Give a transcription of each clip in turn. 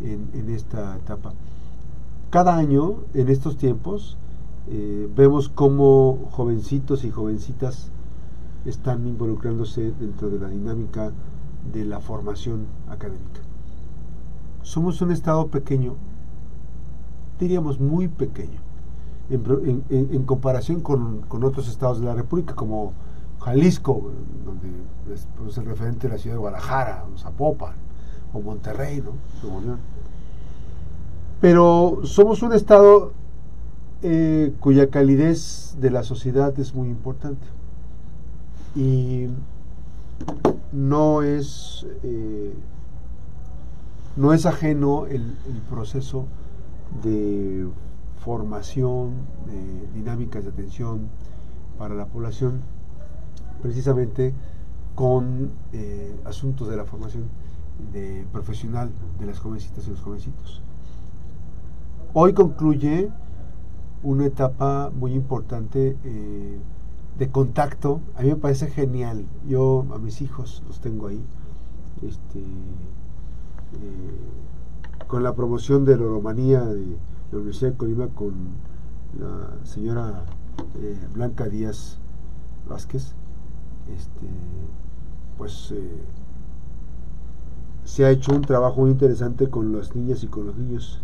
en, esta etapa. Cada año, en estos tiempos, eh, vemos cómo jovencitos y jovencitas están involucrándose dentro de la dinámica de la formación académica. Somos un estado pequeño, diríamos muy pequeño, en, comparación con, otros estados de la República, como Jalisco, donde es pues, el referente de la ciudad de Guadalajara, Zapopan, o Monterrey, ¿no? Pero somos un estado eh, cuya calidez de la sociedad es muy importante. Y no es, eh, no es ajeno el, proceso de formación, de dinámicas de atención para la población, precisamente con eh, asuntos de la formación de profesional de las jovencitas y los jovencitos. Hoy concluye una etapa muy importante eh, de contacto. A mí me parece genial. Yo a mis hijos los tengo ahí. Este, eh, con la promoción de la Romanía de la Universidad de Colima con la señora eh, Blanca Díaz Vázquez, este, pues se ha hecho un trabajo muy interesante con las niñas y con los niños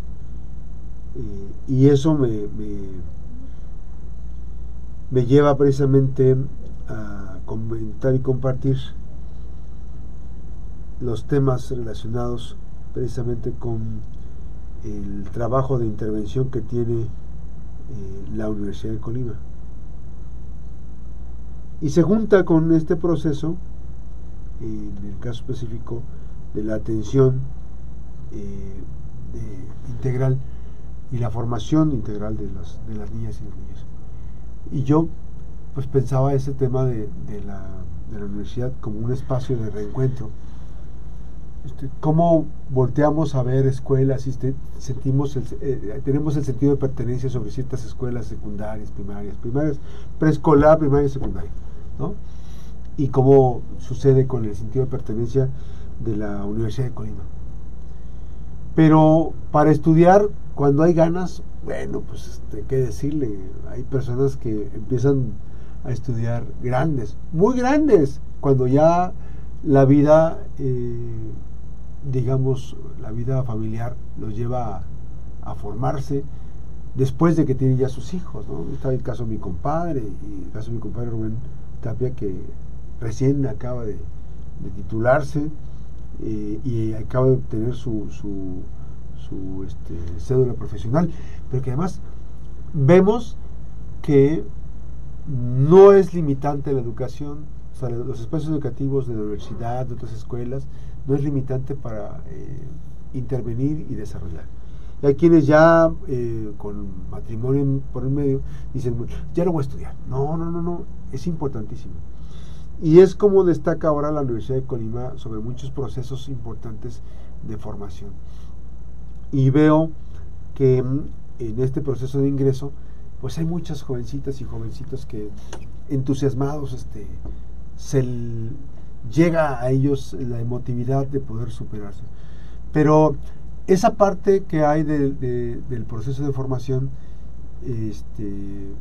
y eso me, me, lleva precisamente a comentar y compartir los temas relacionados precisamente con el trabajo de intervención que tiene eh, la Universidad de Colima. Y se junta con este proceso, en el caso específico de la atención eh, integral y la formación integral de las, de las niñas y los niños. Y yo pues pensaba ese tema de, la, de la, universidad como un espacio de reencuentro. Este, ¿Cómo volteamos a ver escuelas y sentimos eh, tenemos el sentido de pertenencia sobre ciertas escuelas secundarias, primarias, primarias, preescolar, primaria y secundaria? ¿no? Y cómo sucede con el sentido de pertenencia de la Universidad de Colima. Pero para estudiar, cuando hay ganas, bueno, pues este, qué decirle, hay personas que empiezan a estudiar grandes, muy grandes, cuando ya la vida, eh, digamos, la vida familiar los lleva a, formarse después de que tienen ya sus hijos, ¿no? Está el caso de mi compadre y el caso de mi compadre Rubén Tapia que recién acaba de titularse eh, y acaba de obtener su, su, este, cédula profesional, pero que además vemos que no es limitante la educación, o sea, los espacios educativos de la universidad, de otras escuelas, no es limitante para eh, intervenir y desarrollar. Y hay quienes ya eh, con matrimonio por el medio dicen, ya no voy a estudiar. No, no, no, no, es importantísimo. Y es como destaca ahora la Universidad de Colima sobre muchos procesos importantes de formación. Y veo que mm, en este proceso de ingreso, pues hay muchas jovencitas y jovencitos que entusiasmados este, se llega a ellos la emotividad de poder superarse. Pero esa parte que hay del proceso de formación este,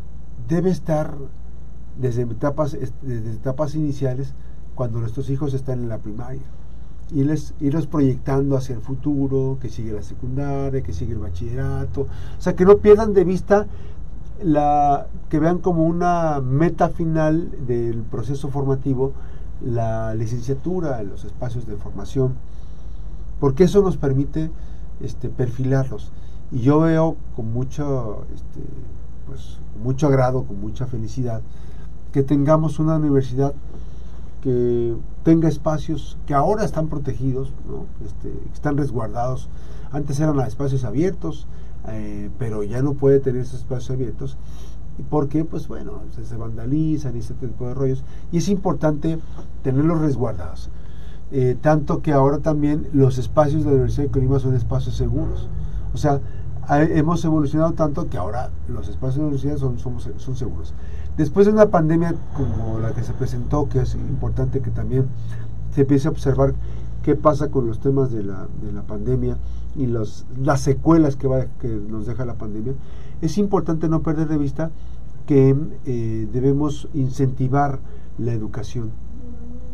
debe estar desde etapas, desde etapas iniciales cuando nuestros hijos están en la primaria. Y les, irlos proyectando hacia el futuro, que sigue la secundaria, que sigue el bachillerato, o sea, que no pierdan de vista la que vean como una meta final del proceso formativo la licenciatura, los espacios de formación, porque eso nos permite este, perfilarlos. Y yo veo con mucho, este, pues, mucho agrado, con mucha felicidad, que tengamos una universidad que tenga espacios que ahora están protegidos, este, están resguardados. Antes eran espacios abiertos, eh, pero ya no puede tener esos espacios abiertos. porque Pues bueno, se, vandalizan y ese tipo de rollos. Y es importante tenerlos resguardados. Eh, tanto que ahora también los espacios de la Universidad de Colima son espacios seguros. O sea, hemos evolucionado tanto que ahora los espacios de universidad son, seguros. Después de una pandemia como la que se presentó, que es importante que también se empiece a observar qué pasa con los temas de la, de la pandemia y los, las secuelas que, nos deja la pandemia, es importante no perder de vista que eh, debemos incentivar la educación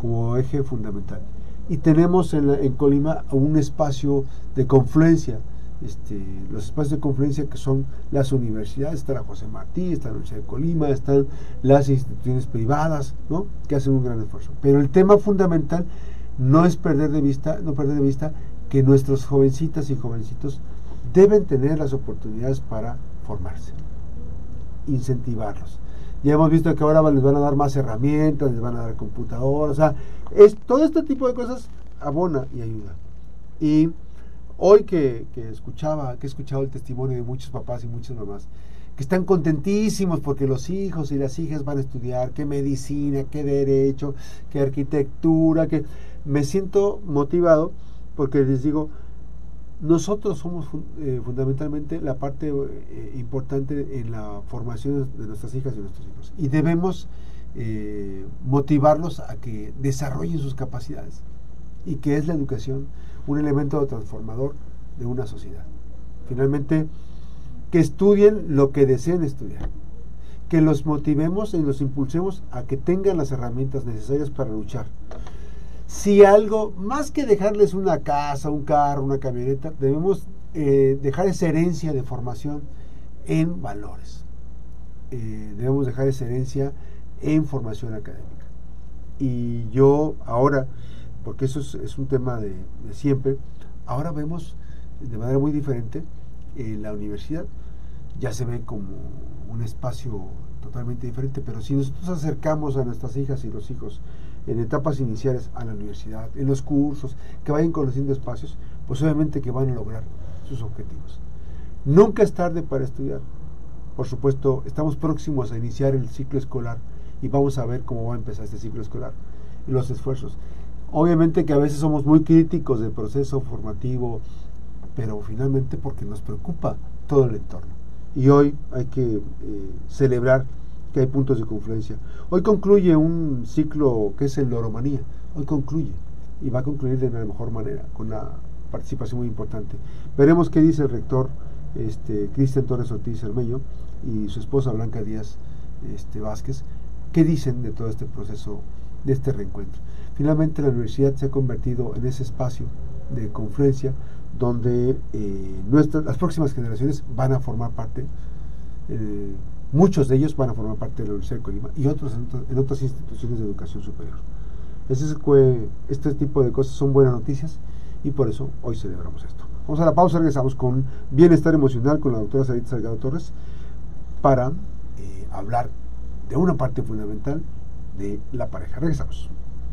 como eje fundamental. Y tenemos en, en Colima un espacio de confluencia, este, los espacios de confluencia que son las universidades, está la José Martí, está la Universidad de Colima, están las instituciones privadas, ¿no? que hacen un gran esfuerzo. Pero el tema fundamental no es perder de vista, no perder de vista que nuestros jovencitas y jovencitos deben tener las oportunidades para formarse, incentivarlos. Ya hemos visto que ahora les van a dar más herramientas, les van a dar computadoras, o sea, es, todo este tipo de cosas abona y ayuda. Y hoy que, que, escuchaba, que he escuchado el testimonio de muchos papás y muchas mamás, que están contentísimos porque los hijos y las hijas van a estudiar, qué medicina, qué derecho, qué arquitectura, que me siento motivado porque les digo, nosotros somos eh, fundamentalmente la parte eh, importante en la formación de nuestras hijas y nuestros hijos. Y debemos eh, motivarlos a que desarrollen sus capacidades. Y que es la educación un elemento transformador de una sociedad. Finalmente, que estudien lo que deseen estudiar. Que los motivemos y los impulsemos a que tengan las herramientas necesarias para luchar si algo, más que dejarles una casa, un carro, una camioneta, debemos eh, dejar esa herencia de formación en valores. Eh, debemos dejar esa herencia en formación académica. Y yo ahora, porque eso es, un tema de, siempre, ahora vemos de manera muy diferente en la universidad. Ya se ve como un espacio totalmente diferente, pero si nosotros acercamos a nuestras hijas y los hijos en etapas iniciales a la universidad, en los cursos, que vayan conociendo espacios, pues obviamente que van a lograr sus objetivos. Nunca es tarde para estudiar. Por supuesto, estamos próximos a iniciar el ciclo escolar y vamos a ver cómo va a empezar este ciclo escolar y los esfuerzos. Obviamente que a veces somos muy críticos del proceso formativo, pero finalmente porque nos preocupa todo el entorno. Y hoy hay que eh, celebrar que hay puntos de confluencia. Hoy concluye un ciclo que es el Loromanía. Hoy concluye y va a concluir de la mejor manera, con una participación muy importante. Veremos qué dice el rector este, Cristian Torres Ortiz Armeño y su esposa Blanca Díaz este, Vázquez, qué dicen de todo este proceso, de este reencuentro. Finalmente la universidad se ha convertido en ese espacio de confluencia donde eh, nuestras, las próximas generaciones van a formar parte eh, Muchos de ellos van a formar parte de la Universidad de Colima y otros en, otras instituciones de educación superior. Este tipo de cosas son buenas noticias y por eso hoy celebramos esto. Vamos a la pausa, regresamos con bienestar emocional con la doctora Sarita Salgado Torres para eh, hablar de una parte fundamental de la pareja. Regresamos.